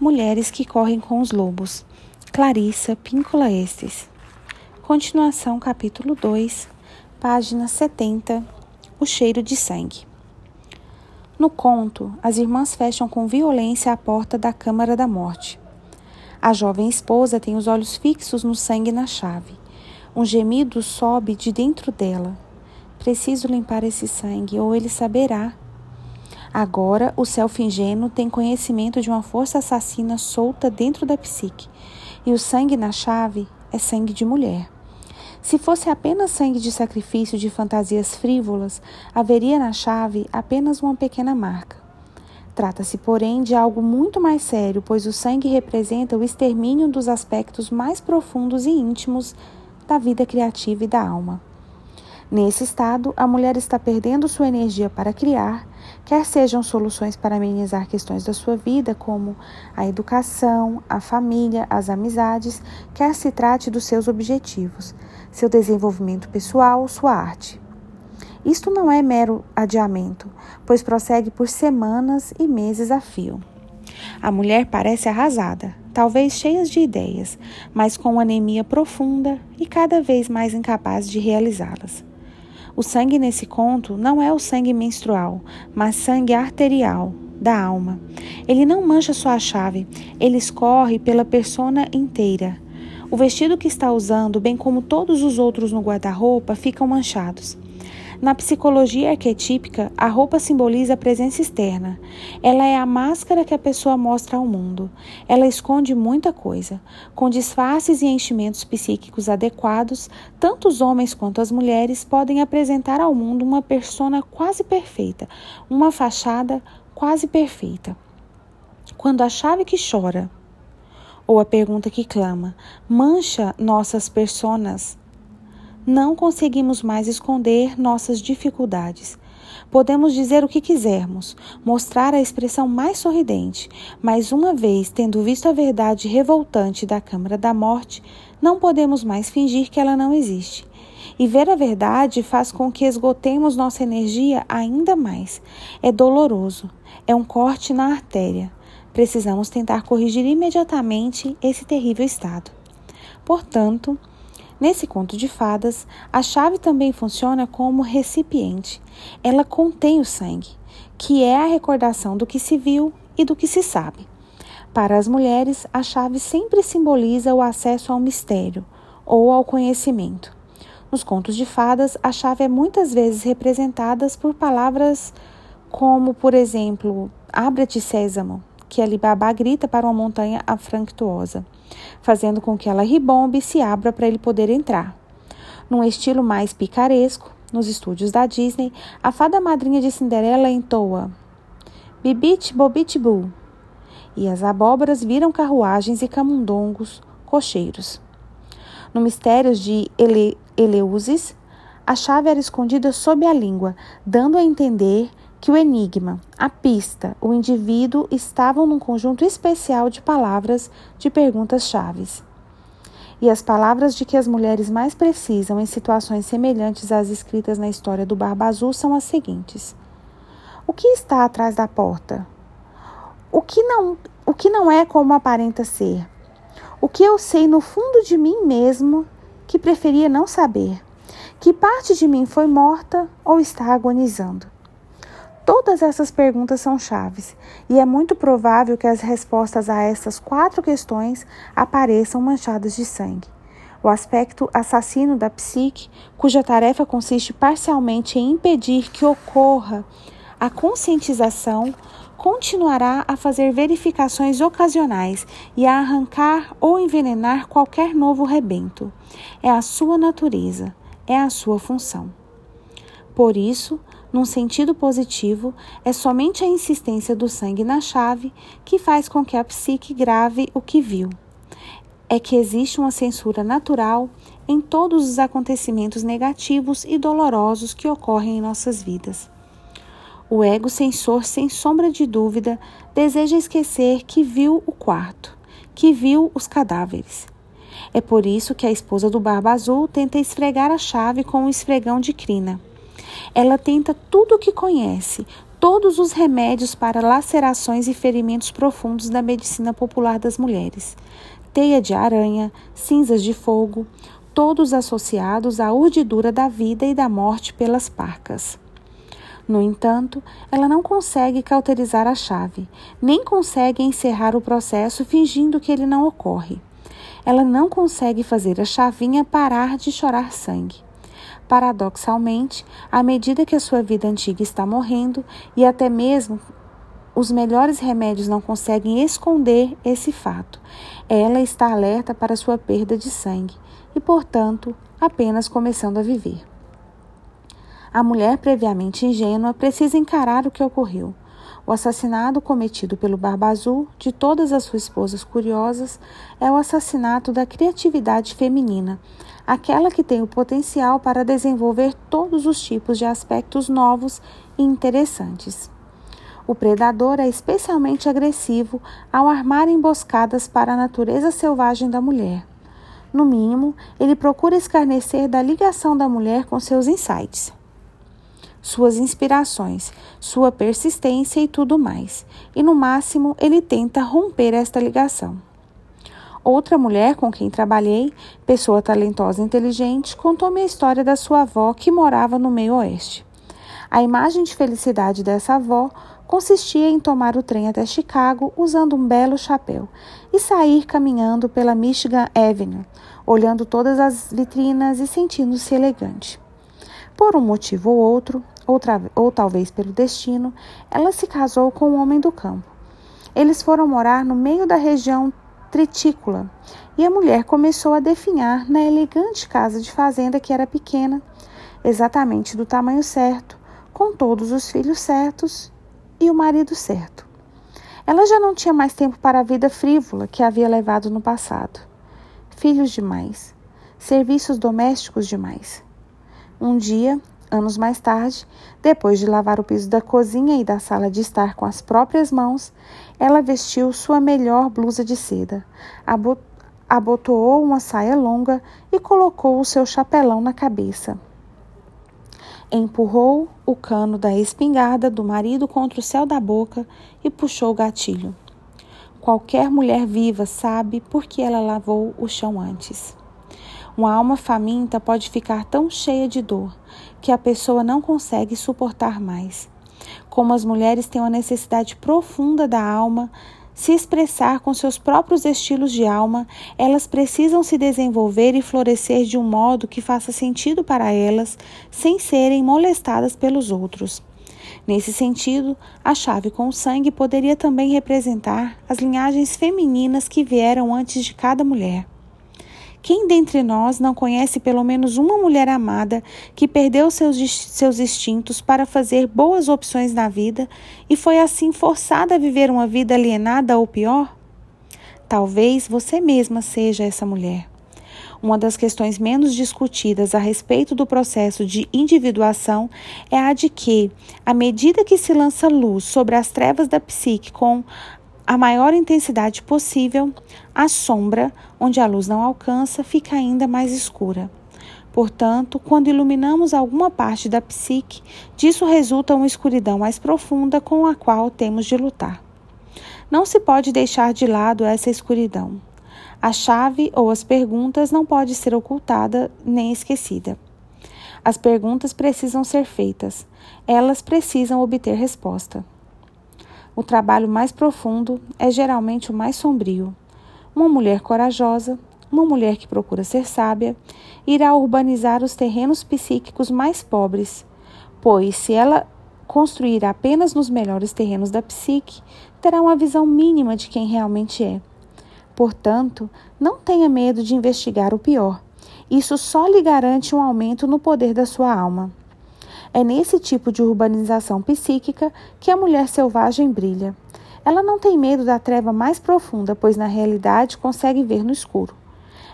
Mulheres que correm com os lobos. Clarissa Píncola Estes. Continuação, capítulo 2, página 70. O cheiro de sangue. No conto, as irmãs fecham com violência a porta da Câmara da Morte. A jovem esposa tem os olhos fixos no sangue na chave. Um gemido sobe de dentro dela. Preciso limpar esse sangue, ou ele saberá Agora, o self ingênuo tem conhecimento de uma força assassina solta dentro da psique, e o sangue na chave é sangue de mulher. Se fosse apenas sangue de sacrifício de fantasias frívolas, haveria na chave apenas uma pequena marca. Trata-se, porém, de algo muito mais sério, pois o sangue representa o extermínio dos aspectos mais profundos e íntimos da vida criativa e da alma. Nesse estado, a mulher está perdendo sua energia para criar, quer sejam soluções para amenizar questões da sua vida, como a educação, a família, as amizades, quer se trate dos seus objetivos, seu desenvolvimento pessoal, sua arte. Isto não é mero adiamento, pois prossegue por semanas e meses a fio. A mulher parece arrasada, talvez cheia de ideias, mas com anemia profunda e cada vez mais incapaz de realizá-las. O sangue nesse conto não é o sangue menstrual, mas sangue arterial da alma. Ele não mancha sua chave, ele escorre pela persona inteira. O vestido que está usando, bem como todos os outros no guarda-roupa, ficam manchados. Na psicologia arquetípica, a roupa simboliza a presença externa. Ela é a máscara que a pessoa mostra ao mundo. Ela esconde muita coisa. Com disfarces e enchimentos psíquicos adequados, tanto os homens quanto as mulheres podem apresentar ao mundo uma persona quase perfeita, uma fachada quase perfeita. Quando a chave que chora, ou a pergunta que clama, mancha nossas personas, não conseguimos mais esconder nossas dificuldades. Podemos dizer o que quisermos, mostrar a expressão mais sorridente, mas uma vez tendo visto a verdade revoltante da Câmara da Morte, não podemos mais fingir que ela não existe. E ver a verdade faz com que esgotemos nossa energia ainda mais. É doloroso, é um corte na artéria. Precisamos tentar corrigir imediatamente esse terrível estado. Portanto, Nesse conto de fadas, a chave também funciona como recipiente. Ela contém o sangue, que é a recordação do que se viu e do que se sabe. Para as mulheres, a chave sempre simboliza o acesso ao mistério ou ao conhecimento. Nos contos de fadas, a chave é muitas vezes representada por palavras como, por exemplo, abra-te sésamo, que Alibaba grita para uma montanha afranctuosa fazendo com que ela ribombe e se abra para ele poder entrar. Num estilo mais picaresco, nos estúdios da Disney, a fada madrinha de Cinderela entoa Bibit Bobit Bu e as abóboras viram carruagens e camundongos cocheiros. No Mistérios de Ele Eleusis, a chave era escondida sob a língua, dando a entender que o enigma, a pista, o indivíduo estavam num conjunto especial de palavras de perguntas chaves. E as palavras de que as mulheres mais precisam em situações semelhantes às escritas na história do Barba Azul são as seguintes: O que está atrás da porta? O que não, o que não é como aparenta ser? O que eu sei no fundo de mim mesmo que preferia não saber? Que parte de mim foi morta ou está agonizando? Todas essas perguntas são chaves, e é muito provável que as respostas a essas quatro questões apareçam manchadas de sangue. O aspecto assassino da psique, cuja tarefa consiste parcialmente em impedir que ocorra a conscientização, continuará a fazer verificações ocasionais e a arrancar ou envenenar qualquer novo rebento. É a sua natureza, é a sua função. Por isso, num sentido positivo, é somente a insistência do sangue na chave que faz com que a psique grave o que viu. É que existe uma censura natural em todos os acontecimentos negativos e dolorosos que ocorrem em nossas vidas. O ego censor, sem sombra de dúvida, deseja esquecer que viu o quarto, que viu os cadáveres. É por isso que a esposa do Barba Azul tenta esfregar a chave com o esfregão de crina ela tenta tudo o que conhece, todos os remédios para lacerações e ferimentos profundos da medicina popular das mulheres. Teia de aranha, cinzas de fogo, todos associados à urdidura da vida e da morte pelas parcas. No entanto, ela não consegue cauterizar a chave, nem consegue encerrar o processo fingindo que ele não ocorre. Ela não consegue fazer a chavinha parar de chorar sangue. Paradoxalmente, à medida que a sua vida antiga está morrendo e até mesmo os melhores remédios não conseguem esconder esse fato, ela está alerta para sua perda de sangue e, portanto, apenas começando a viver. A mulher previamente ingênua precisa encarar o que ocorreu. O assassinato cometido pelo Barba Azul de todas as suas esposas curiosas é o assassinato da criatividade feminina, aquela que tem o potencial para desenvolver todos os tipos de aspectos novos e interessantes. O predador é especialmente agressivo ao armar emboscadas para a natureza selvagem da mulher. No mínimo, ele procura escarnecer da ligação da mulher com seus insights suas inspirações, sua persistência e tudo mais. E no máximo, ele tenta romper esta ligação. Outra mulher com quem trabalhei, pessoa talentosa e inteligente, contou-me a história da sua avó que morava no meio-oeste. A imagem de felicidade dessa avó consistia em tomar o trem até Chicago usando um belo chapéu e sair caminhando pela Michigan Avenue, olhando todas as vitrinas e sentindo-se elegante. Por um motivo ou outro, outra, ou talvez pelo destino, ela se casou com um homem do campo. Eles foram morar no meio da região tritícula e a mulher começou a definhar na elegante casa de fazenda que era pequena, exatamente do tamanho certo, com todos os filhos certos e o marido certo. Ela já não tinha mais tempo para a vida frívola que havia levado no passado. Filhos demais, serviços domésticos demais. Um dia, anos mais tarde, depois de lavar o piso da cozinha e da sala de estar com as próprias mãos, ela vestiu sua melhor blusa de seda, abotoou uma saia longa e colocou o seu chapelão na cabeça. Empurrou o cano da espingarda do marido contra o céu da boca e puxou o gatilho. Qualquer mulher viva sabe por que ela lavou o chão antes. Uma alma faminta pode ficar tão cheia de dor que a pessoa não consegue suportar mais. Como as mulheres têm uma necessidade profunda da alma se expressar com seus próprios estilos de alma, elas precisam se desenvolver e florescer de um modo que faça sentido para elas, sem serem molestadas pelos outros. Nesse sentido, a chave com o sangue poderia também representar as linhagens femininas que vieram antes de cada mulher. Quem dentre nós não conhece pelo menos uma mulher amada que perdeu seus, seus instintos para fazer boas opções na vida e foi assim forçada a viver uma vida alienada ou pior? Talvez você mesma seja essa mulher. Uma das questões menos discutidas a respeito do processo de individuação é a de que, à medida que se lança luz sobre as trevas da psique com a maior intensidade possível, a sombra, onde a luz não alcança, fica ainda mais escura. Portanto, quando iluminamos alguma parte da psique, disso resulta uma escuridão mais profunda com a qual temos de lutar. Não se pode deixar de lado essa escuridão. A chave ou as perguntas não pode ser ocultada nem esquecida. As perguntas precisam ser feitas, elas precisam obter resposta. O trabalho mais profundo é geralmente o mais sombrio. Uma mulher corajosa, uma mulher que procura ser sábia, irá urbanizar os terrenos psíquicos mais pobres, pois se ela construir apenas nos melhores terrenos da psique, terá uma visão mínima de quem realmente é. Portanto, não tenha medo de investigar o pior. Isso só lhe garante um aumento no poder da sua alma. É nesse tipo de urbanização psíquica que a mulher selvagem brilha. Ela não tem medo da treva mais profunda, pois na realidade consegue ver no escuro.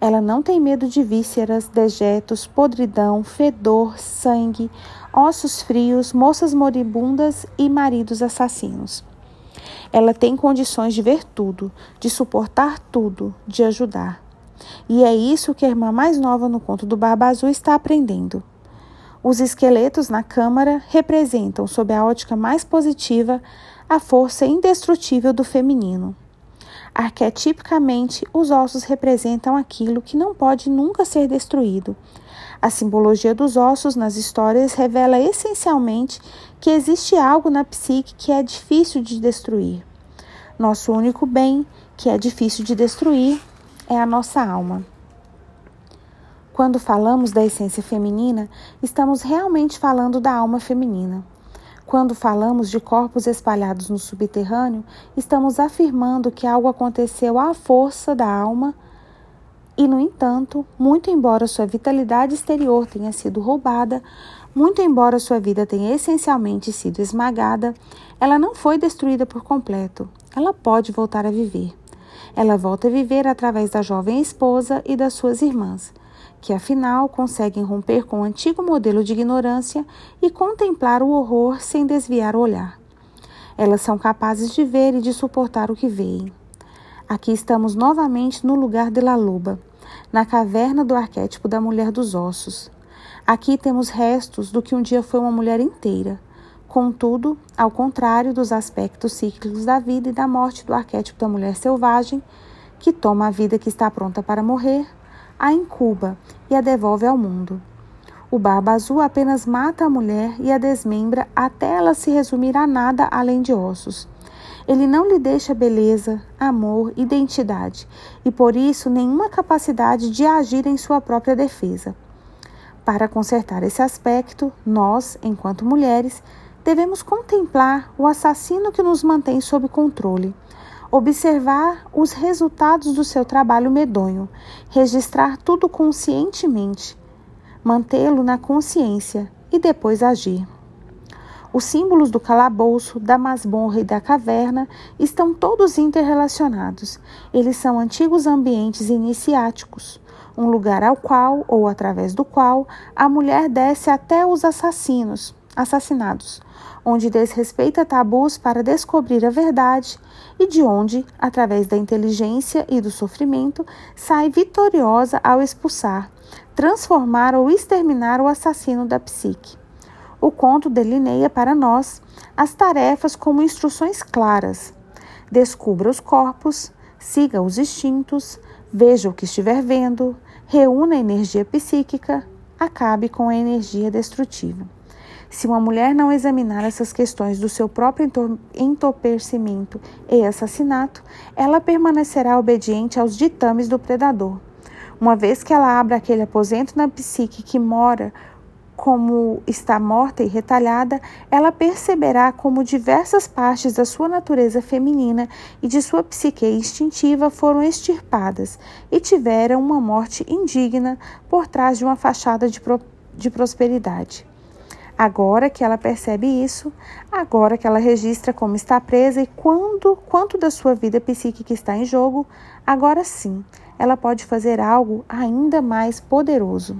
Ela não tem medo de vísceras, dejetos, podridão, fedor, sangue, ossos frios, moças moribundas e maridos assassinos. Ela tem condições de ver tudo, de suportar tudo, de ajudar. E é isso que a irmã mais nova no conto do Barba Azul está aprendendo. Os esqueletos na câmara representam, sob a ótica mais positiva, a força indestrutível do feminino. Arquetipicamente, os ossos representam aquilo que não pode nunca ser destruído. A simbologia dos ossos nas histórias revela essencialmente que existe algo na psique que é difícil de destruir. Nosso único bem, que é difícil de destruir, é a nossa alma. Quando falamos da essência feminina, estamos realmente falando da alma feminina. Quando falamos de corpos espalhados no subterrâneo, estamos afirmando que algo aconteceu à força da alma e, no entanto, muito embora sua vitalidade exterior tenha sido roubada, muito embora sua vida tenha essencialmente sido esmagada, ela não foi destruída por completo. Ela pode voltar a viver. Ela volta a viver através da jovem esposa e das suas irmãs que afinal conseguem romper com o antigo modelo de ignorância e contemplar o horror sem desviar o olhar. Elas são capazes de ver e de suportar o que veem. Aqui estamos novamente no lugar de La Loba, na caverna do arquétipo da mulher dos ossos. Aqui temos restos do que um dia foi uma mulher inteira. Contudo, ao contrário dos aspectos cíclicos da vida e da morte do arquétipo da mulher selvagem, que toma a vida que está pronta para morrer, a incuba e a devolve ao mundo. O Barba Azul apenas mata a mulher e a desmembra até ela se resumir a nada além de ossos. Ele não lhe deixa beleza, amor, identidade e por isso nenhuma capacidade de agir em sua própria defesa. Para consertar esse aspecto, nós, enquanto mulheres, devemos contemplar o assassino que nos mantém sob controle observar os resultados do seu trabalho medonho, registrar tudo conscientemente, mantê-lo na consciência e depois agir. Os símbolos do calabouço, da masmorra e da caverna estão todos interrelacionados. Eles são antigos ambientes iniciáticos, um lugar ao qual ou através do qual a mulher desce até os assassinos, assassinados, onde desrespeita tabus para descobrir a verdade e de onde, através da inteligência e do sofrimento, sai vitoriosa ao expulsar, transformar ou exterminar o assassino da psique. O conto delineia para nós as tarefas como instruções claras. Descubra os corpos, siga os instintos, veja o que estiver vendo, reúna a energia psíquica, acabe com a energia destrutiva. Se uma mulher não examinar essas questões do seu próprio entorpecimento e assassinato, ela permanecerá obediente aos ditames do predador. Uma vez que ela abra aquele aposento na psique que mora como está morta e retalhada, ela perceberá como diversas partes da sua natureza feminina e de sua psique instintiva foram extirpadas e tiveram uma morte indigna por trás de uma fachada de, pro de prosperidade. Agora que ela percebe isso, agora que ela registra como está presa e quando, quanto da sua vida psíquica está em jogo, agora sim, ela pode fazer algo ainda mais poderoso.